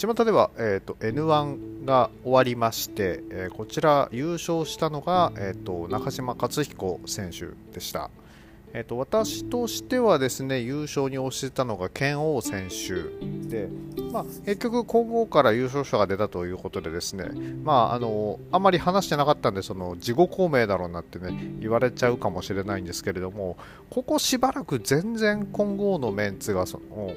巷では、えーと、N1 が終わりまして、えー、こちら優勝したのが、えーと、中島克彦選手でした。えーと、私としてはですね優勝に推してたのが剣王選手で、まあ、結局、今後から優勝者が出たということでですね、まあ、あのあまり話してなかったんでその自己公明だろうなってね言われちゃうかもしれないんですけれどもここしばらく全然今後のメンツがその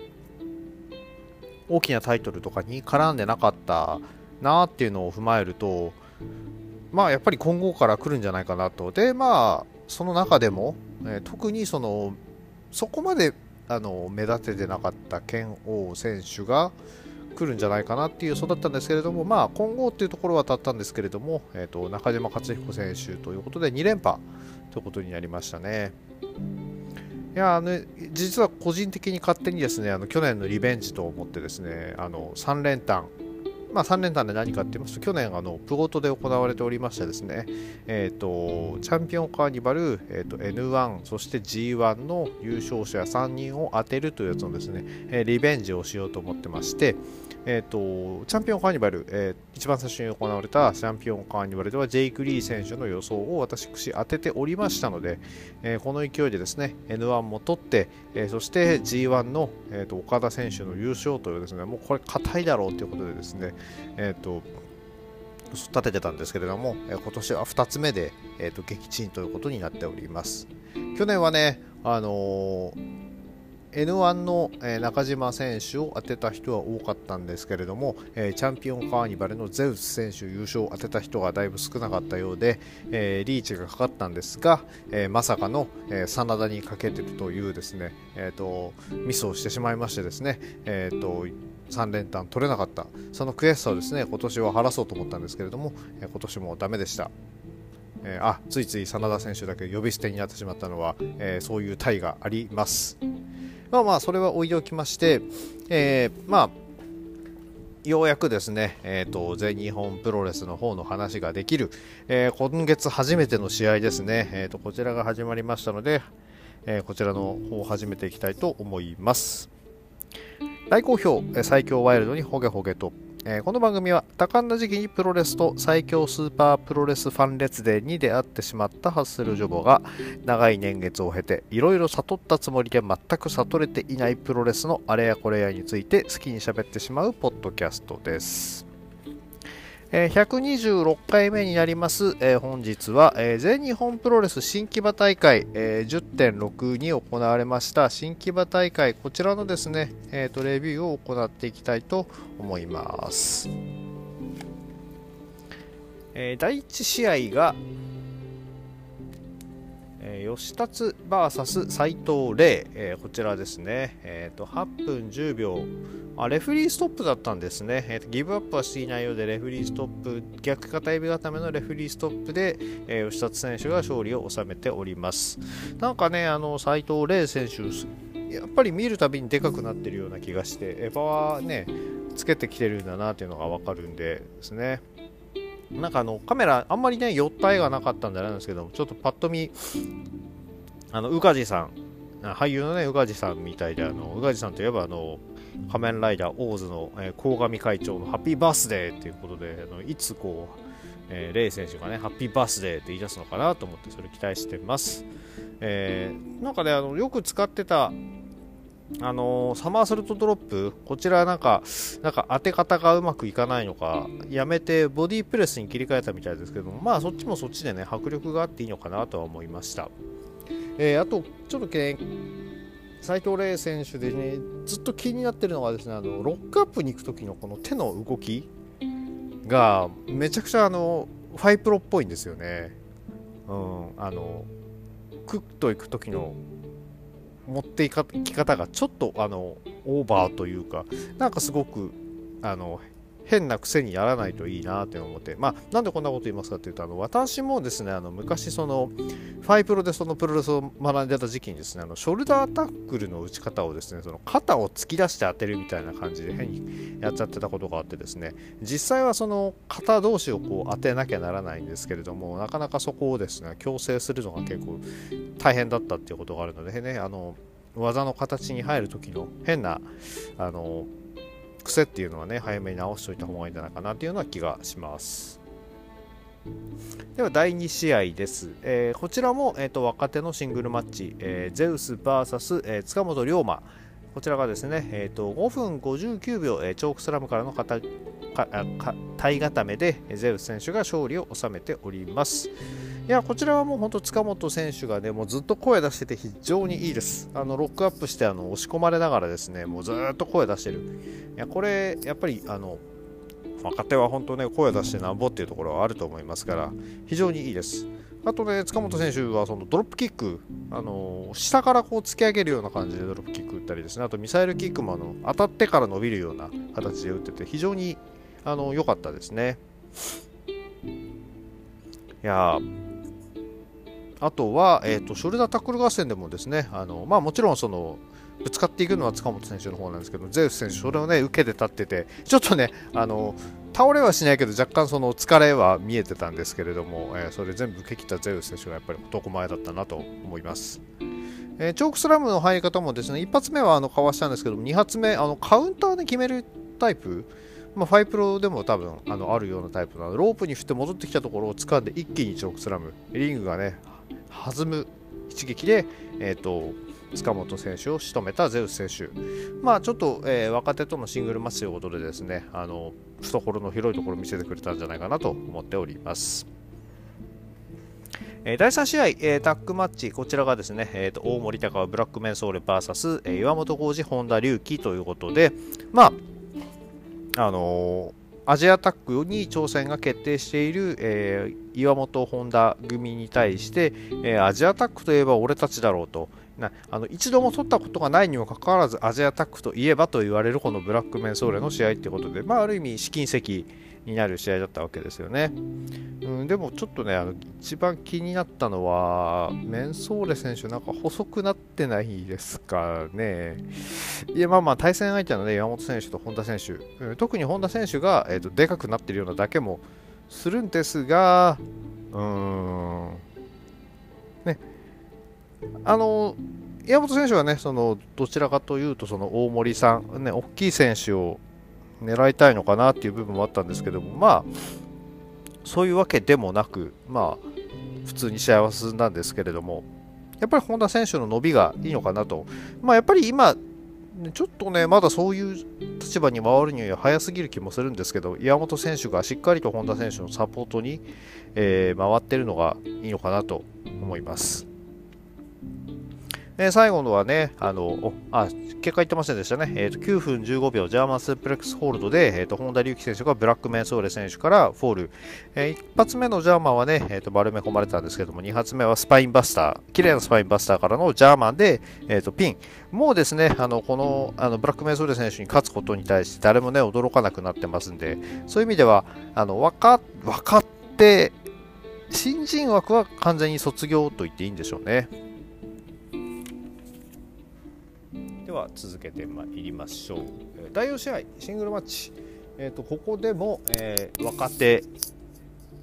大きなタイトルとかに絡んでなかったなっていうのを踏まえるとまあやっぱり今後から来るんじゃないかなとでまあその中でも、えー、特にそのそこまであの目立ててなかった剣王選手が来るんじゃないかなっていう予想だったんですけれども、まあ、今後っていうところは当たったんですけれども、えーと、中島克彦選手ということで2連覇ということになりましたね。いやあの実は個人的に勝手にですねあの去年のリベンジと思ってですねあの3連単。まあ、3連単で何かって言いますと、去年あのプゴトで行われておりましてですね、えーと、チャンピオンカーニバル、えーと、N1、そして G1 の優勝者3人を当てるというやつのですね、え、リベンジをしようと思ってまして、えーと、チャンピオンカーニバル、えー、一番最初に行われたチャンピオンカーニバルではジェイク・リー選手の予想を私当てておりましたので、えー、この勢いでですね N1 も取って、えー、そして G1 の、えーと、岡田選手の優勝というですねもうこれ硬いだろうということでですね、えーと、立ててたんですけれども、えー、今年は2つ目で、えーと撃沈ということになっております。去年はねあのー N1 の、中島選手を当てた人は多かったんですけれども、チャンピオンカーニバルのゼウス選手優勝を当てた人がだいぶ少なかったようで、リーチがかかったんですが、まさかの、真田にかけてるというですね、えーと、ミスをしてしまいましてですね、えーと、3連単取れなかったその悔しさをですね今年は晴らそうと思ったんですけれども、今年もダメでした。えー、あついつい真田選手だけ呼び捨てになってしまったのは、えー、そういう体があります。まあまあそれは置いておきまして、えー、まあようやくですね、えーと、全日本プロレスの方の話ができる、えー、今月初めての試合ですね、えーと、こちらが始まりましたので、えー、こちらの方を始めていきたいと思います。大好評、最強ワイルドにホゲホゲとえー、この番組は多感な時期にプロレスと最強スーパープロレスファン列伝に出会ってしまったハッスルジョボが長い年月を経ていろいろ悟ったつもりで全く悟れていないプロレスのあれやこれやについて好きに喋ってしまうポッドキャストです。え126回目になります、え本日は、え全日本プロレス新木場大会、え10.6に行われました。新木場大会こちらのですね、えーと、レビューを行っていきたいと思います、え第1試合が、え、吉達 VS 斎藤麗、えー、こちらですね、えーと、8分10秒あレフリーストップだったんですね、えーと、ギブアップはしていないようでレフリーストップ逆片指固めのレフリーストップで、えー、吉達選手が勝利を収めております。なんかねあの斎藤麗選手やっぱり見るたびにでかくなってるような気がしてエヴァはねつけてきてるんだなっていうのが分かるんでですね。なんかあのカメラあんまりね寄った絵がなかったんじゃなんですけどちょっとパッと見あの宇梶さん。俳優のね宇梶さんみたいであの宇梶さんといえばあの仮面ライダーオーズの、えー、鴻上会長のハッピーバースデーっていうことであのいつこう、えー、レイ選手がねハッピーバースデーって言い出すのかなと思ってそれ期待してます、えー、なんかねあのよく使ってたあのー、サマーソルトドロップ、こちらなんか、なんか当て方がうまくいかないのか、やめてボディープレスに切り替えたみたいですけども、まあそっちもそっちでね、迫力があっていいのかなとは思いました。えー、あと、ちょっとけ斉藤麗選手でね、ずっと気になってるのがですね、あのロックアップに行く時のこの手の動きが、めちゃくちゃあの、ファイプロっぽいんですよね。うん、あの、クッと行く時の持っていき方がちょっとあのオーバーというかなんかすごくあの変な癖にやらないといいなって思って、まあ、なんでこんなこと言いますかっていうと、あの私もですね、あの昔、その、ファイプロでそのプロレスを学んでた時期にですね、あのショルダータックルの打ち方をですね、その肩を突き出して当てるみたいな感じで変にやっちゃってたことがあってですね、実際はその肩同士をこう当てなきゃならないんですけれども、なかなかそこをですね、強制するのが結構大変だったっていうことがあるのでね、あの技の形に入る時の変な、あの、癖っていうのはね早めに直しておいた方がいいんじゃないかなっていうような気がします。では第2試合です、えー、こちらも、えーと、若手のシングルマッチ、えー、ゼウス VS、えー、塚本龍馬。こちらがですね、えーと、5分59秒、えー、チョークスラムからのか体固めでゼウス選手が勝利を収めております。いやこちらはもう本当塚本選手がねもうずっと声出してて非常にいいです。あのロックアップしてあの押し込まれながらですねもうずっと声出してる。いやこれやっぱりあの若手は本当ね声出してなんぼっていうところはあると思いますから非常にいいです。あとね塚本選手はそのドロップキックあの下からこう突き上げるような感じでドロップキック打ったりですねあとミサイルキックもあの当たってから伸びるような形で打ってて非常にあの良かったですね。いやあとは、えーと、ショルダータックル合戦でもですねあの、まあ、もちろんそのぶつかっていくのは塚本選手の方なんですけどゼウス選手それをね受けて立っててちょっとねあの倒れはしないけど若干その疲れは見えてたんですけれども、えー、それ全部受け切ったゼウス選手がやっぱり男前だったなと思います。えー、チョークスラムの入り方もですね一発目はあのかわしたんですけど2発目あのカウンターで決めるタイプまあ、ファイプロでも多分あのあるようなタイプなのロープに振って戻ってきたところを掴んで一気にチョークスラムリングがね弾む一撃で、えーと、塚本選手を仕留めたゼウス選手、まあ、ちょっと、えー、若手とのシングルマッチということでですねあの懐の広いところを見せてくれたんじゃないかなと思っております。えー、第3試合、えー、タッグマッチ、こちらがですね、えーと、大森高ブラックメンソーレ VS、えー、岩本浩二、本田隆起ということで、まあ、あのーアジアタックに挑戦が決定している、えー、岩本本田組に対して、えー、アジアタックといえば俺たちだろうと。なあの一度も取ったことがないにもかかわらずアジアタックといえばと言われるこのブラックメンソーレの試合ということで、まあ、ある意味試金石になる試合だったわけですよね。うん、でもちょっとね、あの一番気になったのは、メンソーレ選手、なんか細くなってないですかね。いや、まあまあ、対戦相手のね、山本選手と本田選手、うん、特に本田選手が、えーと、でかくなってるようなだけもするんですが、うーん、ね、あの、山本選手はね、そのどちらかというと、その大森さん、ね、大きい選手を狙いたいのかなっていう部分もあったんですけども、まあ、そういうわけでもなく、まあ、普通に試合は進んだんですけれども、やっぱり本田選手の伸びがいいのかなと。まあ、やっぱり今、ちょっとね、まだそういう立場に回るには早すぎる気もするんですけど、岩本選手がしっかりと本田選手のサポートに、えー、回ってるのがいいのかなと思います。えー、最後のはね、あの、あ、結果言ってませんでしたね。えーと、9分15秒、ジャーマンスープレックスホールドで、えーと、本田隆起選手がブラックメンソーレ選手からフォール。えー、一発目のジャーマンはね、えーと、丸め込まれたんですけども、2発目はスパインバスター、綺麗なスパインバスターからのジャーマンで、えー、とピン。もうですね、あのこのあのブラックメンソーレ選手に勝つことに対して誰もね、驚かなくなってますんで、そういう意味では、あの分か分かって、新人枠は完全に卒業と言っていいんでしょうね。は続けてまいりましょう。第4試合シングルマッチ、えーと、ここでも、えー、若手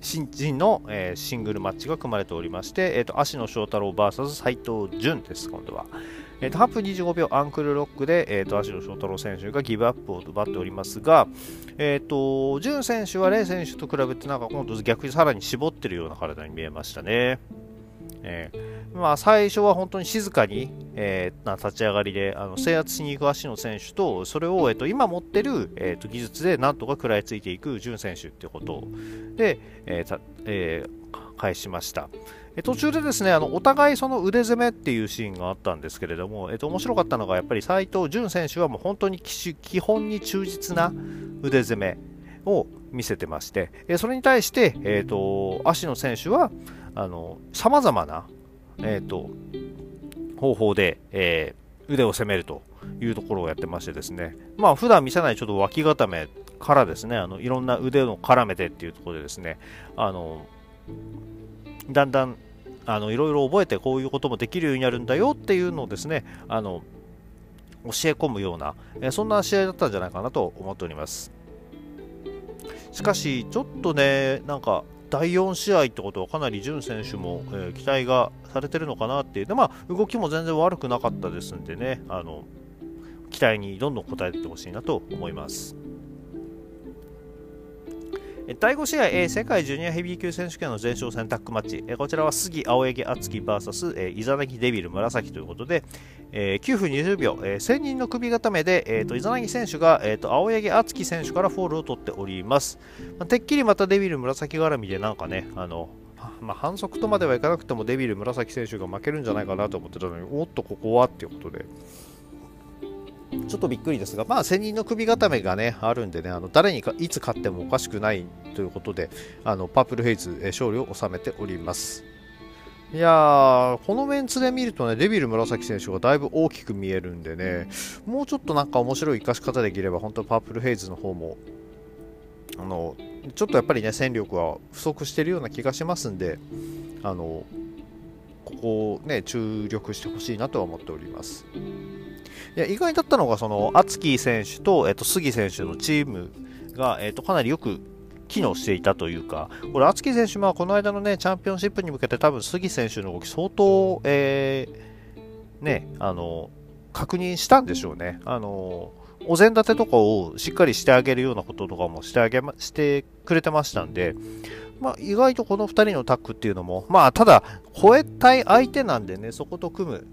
新人の、えー、シングルマッチが組まれておりまして、えーと、足野翔太郎 VS 斎藤潤です。今度は、えーと、8分25秒アンクルロックで、えー、と足野翔太郎選手がギブアップを奪っておりますが、えー、と潤選手はレイ選手と比べてなんか今度逆にさらに絞ってるような体に見えましたね。えー、まあ、最初は本当に静かに、えー、な立ち上がりであの制圧しに行く足の選手とそれを、えーと、今持ってる、えーと、技術でなんとか食らいついていく潤選手ってことで、えーえー、返しました。途中でですねあのお互いその腕攻めっていうシーンがあったんですけれども、えー、と面白かったのがやっぱり斉藤潤選手はもう本当に基本に忠実な腕攻めを見せてまして、えそれに対して、えーと、足の選手はさまざまな、えーと、方法で、えー、腕を攻めるというところをやってましてですね、まあ普段見せないちょっと脇固めからですね、あのいろんな腕を絡めてっていうところでですね、あのだんだんあのいろいろ覚えてこういうこともできるようになるんだよっていうのをですね、あの教え込むような、えそんな試合だったんじゃないかなと思っております。しかし、ちょっとね、なんか第4試合ってことはかなり潤選手も、えー、期待がされてるのかなっていうで、まあ、動きも全然悪くなかったですんでねあの期待にどんどん応えてほしいなと思います。第5試合、えー、世界ジュニアヘビー級選手権の前哨戦タッグマッチ、えー、こちらは杉青柳敦樹 VS、えー、イザナギデビル紫ということで、えー、9分20秒、えー、1000人の首固めで、えーと、イザナギ選手が、えーと、青柳敦樹選手からフォールを取っております、まあ、てっきりまたデビル紫絡みでなんかねあのまあ、反則とまではいかなくてもデビル紫選手が負けるんじゃないかなと思ってたのにおっとここはっていうことで。ちょっとびっくりですが、まあ、専任の首固めが、ね、あるんでね、あの誰にかいつ勝ってもおかしくないということで、あのパープルヘイズ、え勝利を収めております。いやー、このメンツで見るとね、デビル紫選手がだいぶ大きく見えるんでね、もうちょっとなんか面白い生かし方できれば、本当パープルヘイズの方も、あの、ちょっとやっぱりね、戦力は不足してるような気がしますんで、あの、ここをね、注力してほしいなとは思っております。いや意外だったのが、その、アツキ選手と、えっと、杉選手のチームが、えっと、かなりよく機能していたというか、これ、敦樹選手、まあ、この間のね、チャンピオンシップに向けて、多分杉選手の動き、相当、えー、ね、あの、確認したんでしょうね。あの、お膳立てとかをしっかりしてあげるようなこととかもしてあげま、してくれてましたんで、まあ、意外とこの2人のタッグっていうのも、まあ、ただ、超えたい相手なんでね、そこと組む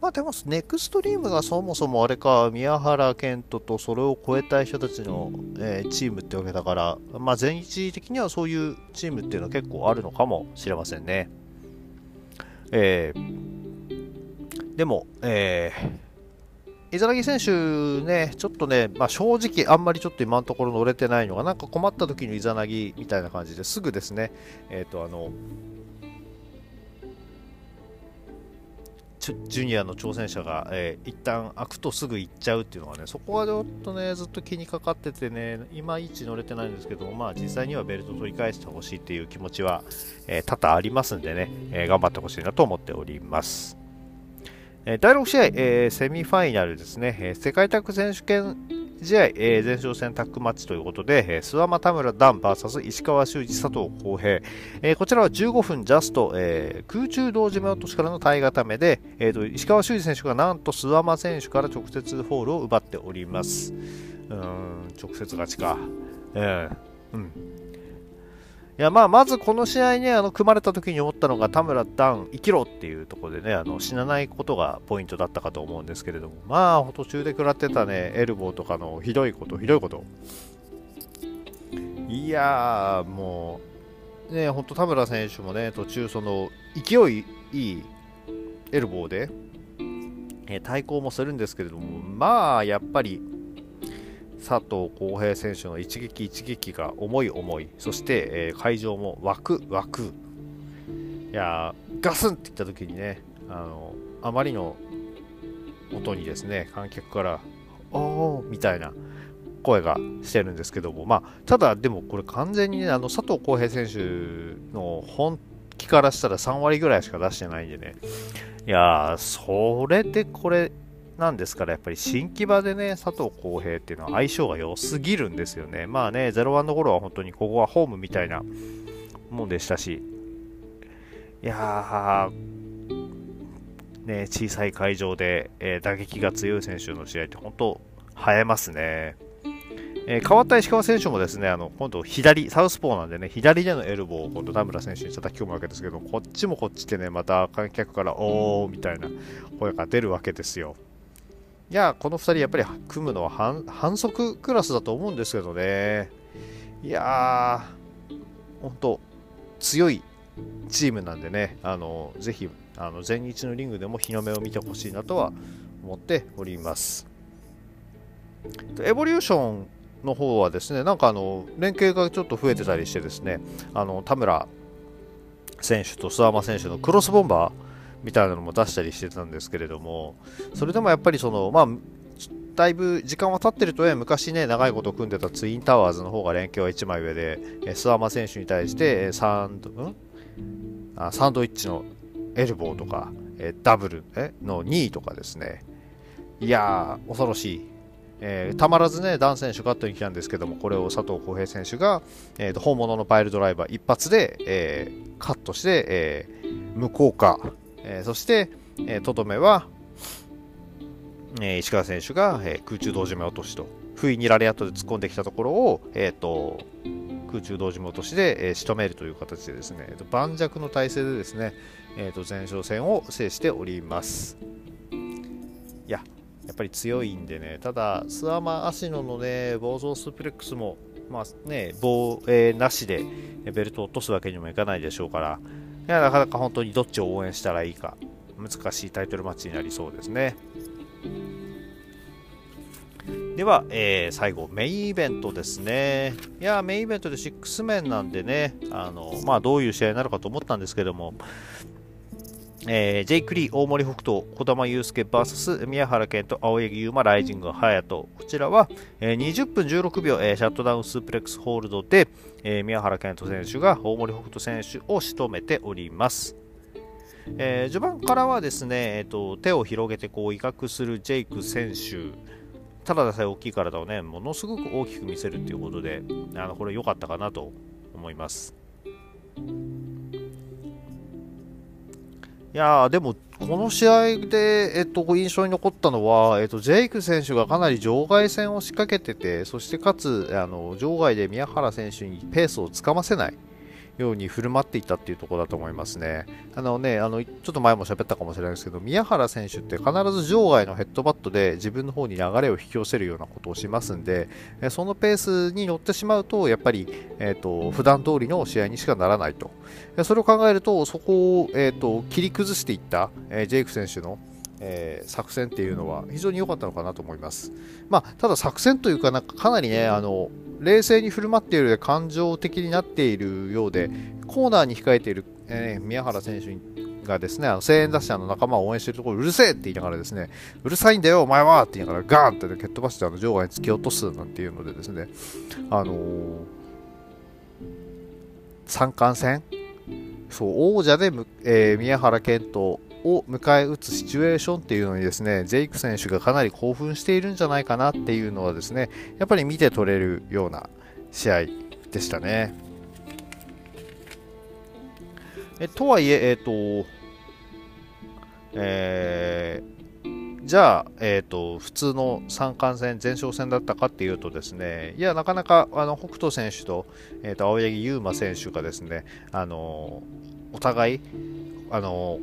まあでも、ネクストリームがそもそもあれか、宮原健人とそれを超えたい人たちの、えー、チームってわけだから、まあ全一的にはそういうチームっていうのは結構あるのかもしれませんね。えー、でも、えー、イザナギ選手ね、ちょっとね、まあ、正直あんまりちょっと今のところ乗れてないのが、なんか困った時のイザナギみたいな感じですぐですね、えっ、ー、と、あの、ジュニアの挑戦者が、えー、一旦開くとすぐ行っちゃうっていうのがね、そこはちょっとね、ずっと気にかかっててね、いまいち乗れてないんですけどまあ実際にはベルト取り返してほしいっていう気持ちは、えー、多々ありますんでね、えー、頑張ってほしいなと思っております。第6試合、セミファイナルですね、世界タッグ選手権試合、前哨戦タッグマッチということで、えー、諏訪魔田村男児 VS 石川修司佐藤浩平、こちらは15分ジャスト、空中胴締め落としからの体固めで、石川修司選手がなんと諏訪魔選手から直接フォールを奪っております。うん直接勝ちか。えー、うんいやまあまずこの試合ね、あの組まれた時に思ったのが田村ダン生きろっていうところでね、あの死なないことがポイントだったかと思うんですけれども、まあ途中で食らってたね、エルボーとかのひどいこと、ひどいこと。いやー、もう、ね、本当田村選手もね、途中その勢いいいエルボーで、え対抗もするんですけれども、まあやっぱり、佐藤浩平選手の一撃一撃が重い重いそして、えー、会場も湧く湧くいやガスンっていった時にねあのあまりの音にですね観客から「おー」みたいな声がしてるんですけども、まあ、ただでもこれ完全にねあの佐藤浩平選手の本気からしたら3割ぐらいしか出してないんでね。いやーそれでこれなんですから、やっぱり新木場でね、佐藤浩平っていうのは相性が良すぎるんですよね。まあね、01の頃は本当にここはホームみたいなもんでしたし、いやー、ね、小さい会場で、えー、打撃が強い選手の試合って本当、映えますね。えー、変わった石川選手もですね、あの今度左、サウスポーなんでね、左でのエルボーを今度田村選手に叩き込むわけですけど、こっちもこっちでね、また観客からおーみたいな声が出るわけですよ。いや、この2人やっぱり組むのは反則クラスだと思うんですけどね。いやー、本当強いチームなんでね、あのぜひあの全日のリングでも日の目を見てほしいなとは思っております。エボリューションの方はですね、なんかあの連携がちょっと増えてたりしてですね、あの田村選手と諏訪間選手のクロスボンバーみたいなのも出したりしてたんですけれども、それでもやっぱりその、まあ、だいぶ時間は経ってるとね、昔ね、長いこと組んでたツインタワーズの方が連携は1枚上で、諏訪間選手に対してサンド、うん？あサンドイッチのエルボーとか、えダブルえの2位とかですね。いやー、恐ろしい。えー、たまらずね、ダン選手カットに来たんですけども、これを佐藤浩平選手が、えー、本物のパイルドライバー一発で、えー、カットして、えー、無効化、えー、そして、えー、とどめは、えー、石川選手が、えー、空中同時目落としと、不意にラリアットで突っ込んできたところを、えーと、空中同時目落としで、えー、仕留めるという形でですね、盤石の体勢でですね、えーと、前哨戦を制しております。いや、やっぱり強いんでね、ただ、スアマ・アシノのね、暴走スープレックスも、まあね、棒、えー、なしでベルトを落とすわけにもいかないでしょうから、いやなかなか本当にどっちを応援したらいいか、難しいタイトルマッチになりそうですね。では、えー、最後、メインイベントですね。いや、メインイベントで6面なんでね、あの、まあ、どういう試合になるかと思ったんですけども、えー、ジェイク・リー、大森北斗、児玉悠介 VS 宮原健と青柳優馬、ライジング、隼人。こちらは、えー、20分16秒、えー、シャットダウンスープレックスホールドで、えー、宮原健人選手が大森北斗選手を仕留めております。えー、序盤からはですね、えーと、手を広げてこう威嚇するジェイク選手、ただでさえ大きい体をね、ものすごく大きく見せるということで、あのこれ良かったかなと思います。いやでも、この試合で、えっと、印象に残ったのは、えっと、ジェイク選手がかなり場外戦を仕掛けてて、そしてかつ、あの場外で宮原選手にペースをつかませない。ように振る舞っていたっていうところだと思いますね。あのね、あの、ちょっと前も喋ったかもしれないですけど、宮原選手って必ず場外のヘッドバットで自分の方に流れを引き寄せるようなことをしますんで、そのペースに乗ってしまうと、やっぱり、えっ、ー、と、普段通りの試合にしかならないと。それを考えると、そこを、えっ、ー、と、切り崩していった、えジェイク選手のえー、作戦っていうのは非常に良かったのかなと思います。まあ、ただ作戦というかなんかかなりねあの冷静に振る舞っている感情的になっているようでコーナーに控えている、えー、宮原選手がですねあの声援出しの仲間を応援しているところうるせえって言いながらですねうるさいんだよお前はって言いながらガーンって、ね、蹴っ飛ばしてあの場外に突き落とすなんていうのでですねあのー、三冠戦？そう王者で、えー、宮原健人を迎え撃つシチュエーションっていうのにですね、ジェイク選手がかなり興奮しているんじゃないかなっていうのはですね、やっぱり見て取れるような試合でしたね。えとはいえ、えっ、ー、と、えー、じゃあ、えっ、ー、と、普通の三冠戦、前哨戦だったかっていうとですね、いや、なかなか、あの、北斗選手と、えっ、と、青柳優馬選手がですね、あの、お互い、あの、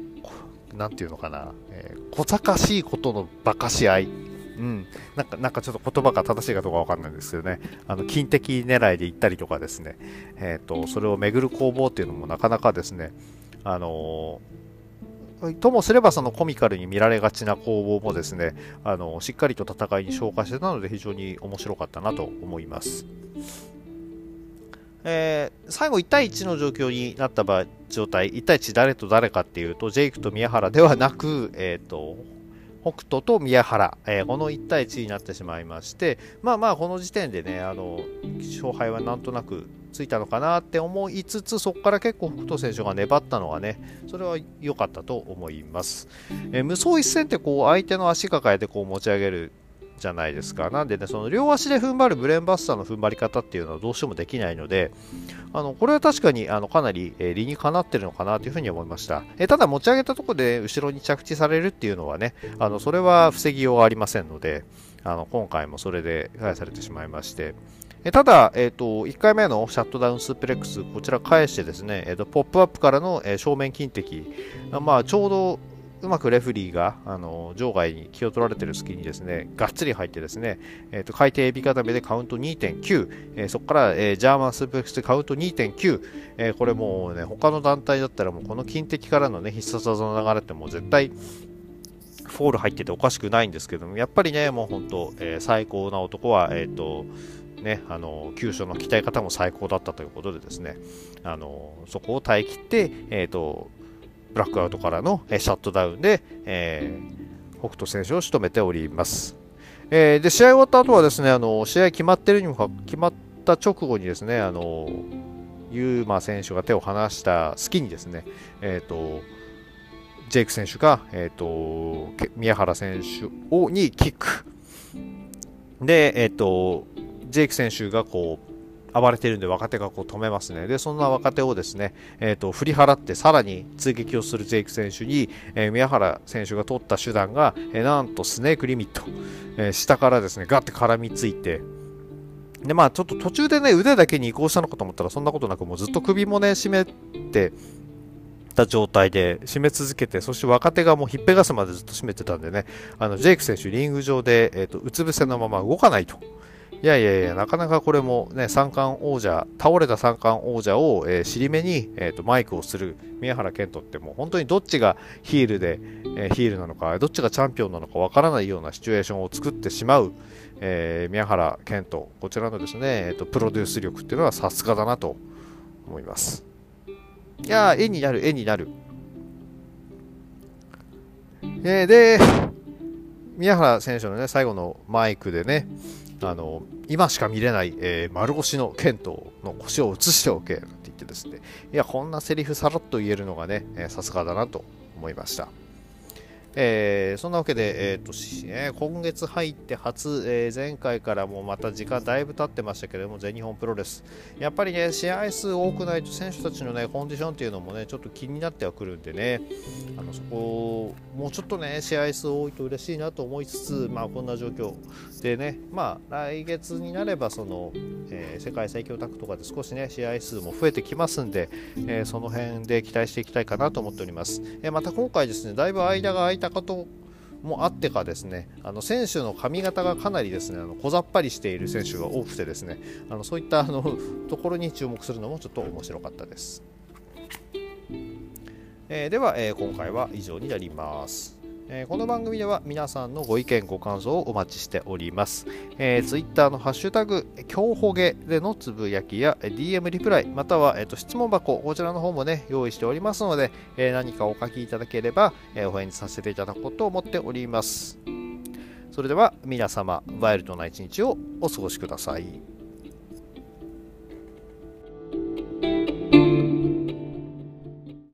なんていうのかな、えー、小賢しいことの馬鹿し合い。うん、なんかなんかちょっと言葉が正しいかどうかわかんないんですけどね、あの金的狙いで行ったりとかですね、えーと、それを巡る攻防っていうのもなかなかですね、あのー、ともすればそのコミカルに見られがちな攻防もですね、あのー、しっかりと戦いに消化してたので非常に面白かったなと思います。えー、最後1対1の状況になった場状態、1対1誰と誰かっていうと、ジェイクと宮原ではなく、えっ、ー、と、北斗と宮原、えー、この1対1になってしまいまして、まあまあ、この時点でね、あの、勝敗はなんとなくついたのかなって思いつつ、そこから結構北斗選手が粘ったのはね、それは良かったと思います。えー、無双一戦ってこう、相手の足抱えてこう持ち上げるじゃないですか。なんでね、その両足で踏ん張るブレーンバスターの踏ん張り方っていうのはどうしてもできないので、あのこれは確かにあのかなり、えー、理にかなってるのかなというふうに思いました。えー、ただ持ち上げたところで後ろに着地されるっていうのはね、あのそれは防ぎようがありませんので、あの今回もそれで返されてしまいまして、ただ、えーと、1回目のシャットダウンスープレックス、こちら返してですね、えーと、ポップアップからの、えー、正面金敵、まあ、ちょうどうまくレフリーがあの場外に気を取られてる隙にですねがっつり入ってですね、えーと、海底エビ固めでカウント2.9、えー、そこから、えー、ジャーマンスープレックスでカウント2.9、えー、これもうね他の団体だったらもうこの金敵からのね必殺技の流れってもう絶対フォール入ってておかしくないんですけどもやっぱりねもう本当、えー、最高な男はえっ、ー、とね、あの急所の鍛え方も最高だったということでですねあのそこを耐え切って、えーとブラックアウトからの、えシャットダウンで、え、北斗選手を仕留めております。えー、で試合終わった後はですねあの試合決まってるにもか決まった直後にですねあのユーマ選手が手を離した隙にですね、えーと、ジェイク選手が、えーと、宮原選手をにキックで、えーと、ジェイク選手がこう暴れてるんで若手がこう止めますね。で、そんな若手をですね、えーと、振り払ってさらに追撃をするジェイク選手に、えー、宮原選手が取った手段が、えー、なんとスネークリミット、えー、下からですね、ガッて絡みついて、で、まあちょっと途中でね、腕だけに移行したのかと思ったらそんなことなく、もうずっと首もね、締めて、た状態で締め続けて、そして若手がもうひっぺがすまでずっと締めてたんでね、あのジェイク選手、リング上で、えーとうつ伏せのまま動かないと。いやいやいや、なかなかこれもね、三冠王者、倒れた三冠王者を、えー、尻目に、えーと、マイクをする宮原健人ってもう本当にどっちがヒールで、えー、ヒールなのか、どっちがチャンピオンなのかわからないようなシチュエーションを作ってしまう、えー、宮原健人、こちらのですね、えーと、プロデュース力っていうのはさすがだなと思います。いや絵になる、絵になる。えー、で、宮原選手のね、最後のマイクでね、あの今しか見れない、えー、丸腰の剣道の腰を移しておけって言ってですねいやこんなセリフさらっと言えるのがねさすがだなと思いました。えー、そんなわけで、えーとえー、今月入って初、えー、前回からもまた時間だいぶ経ってましたけれども、全日本プロレス、やっぱりね、試合数多くないと選手たちのね、コンディションっていうのもね、ちょっと気になってはくるんでね、あのそこ、もうちょっとね、試合数多いと嬉しいなと思いつつ、まあ、こんな状況でね、まあ、来月になれば、その、えー、世界最強タッグとかで少しね、試合数も増えてきますんで、えー、その辺で期待していきたいかなと思っております。えー、また今回ですね、だいぶ間がたこともあってかですねあの選手の髪型がかなりですねあの小ざっぱりしている選手が多くてですねあのそういったあのところに注目するのもちょっと面白かったです、えー、では、えー、今回は以上になります。え、この番組では皆さんのご意見、ご感想をお待ちしております。えー、Twitter のハッシュタグ、今日ほげでのつぶやきや DM リプライ、または、えーと、質問箱、こちらの方もね、用意しておりますので、えー、何かお書きいただければ、えお返事させていただこうと思っております。それでは皆様、ワイルドな一日をお過ごしください。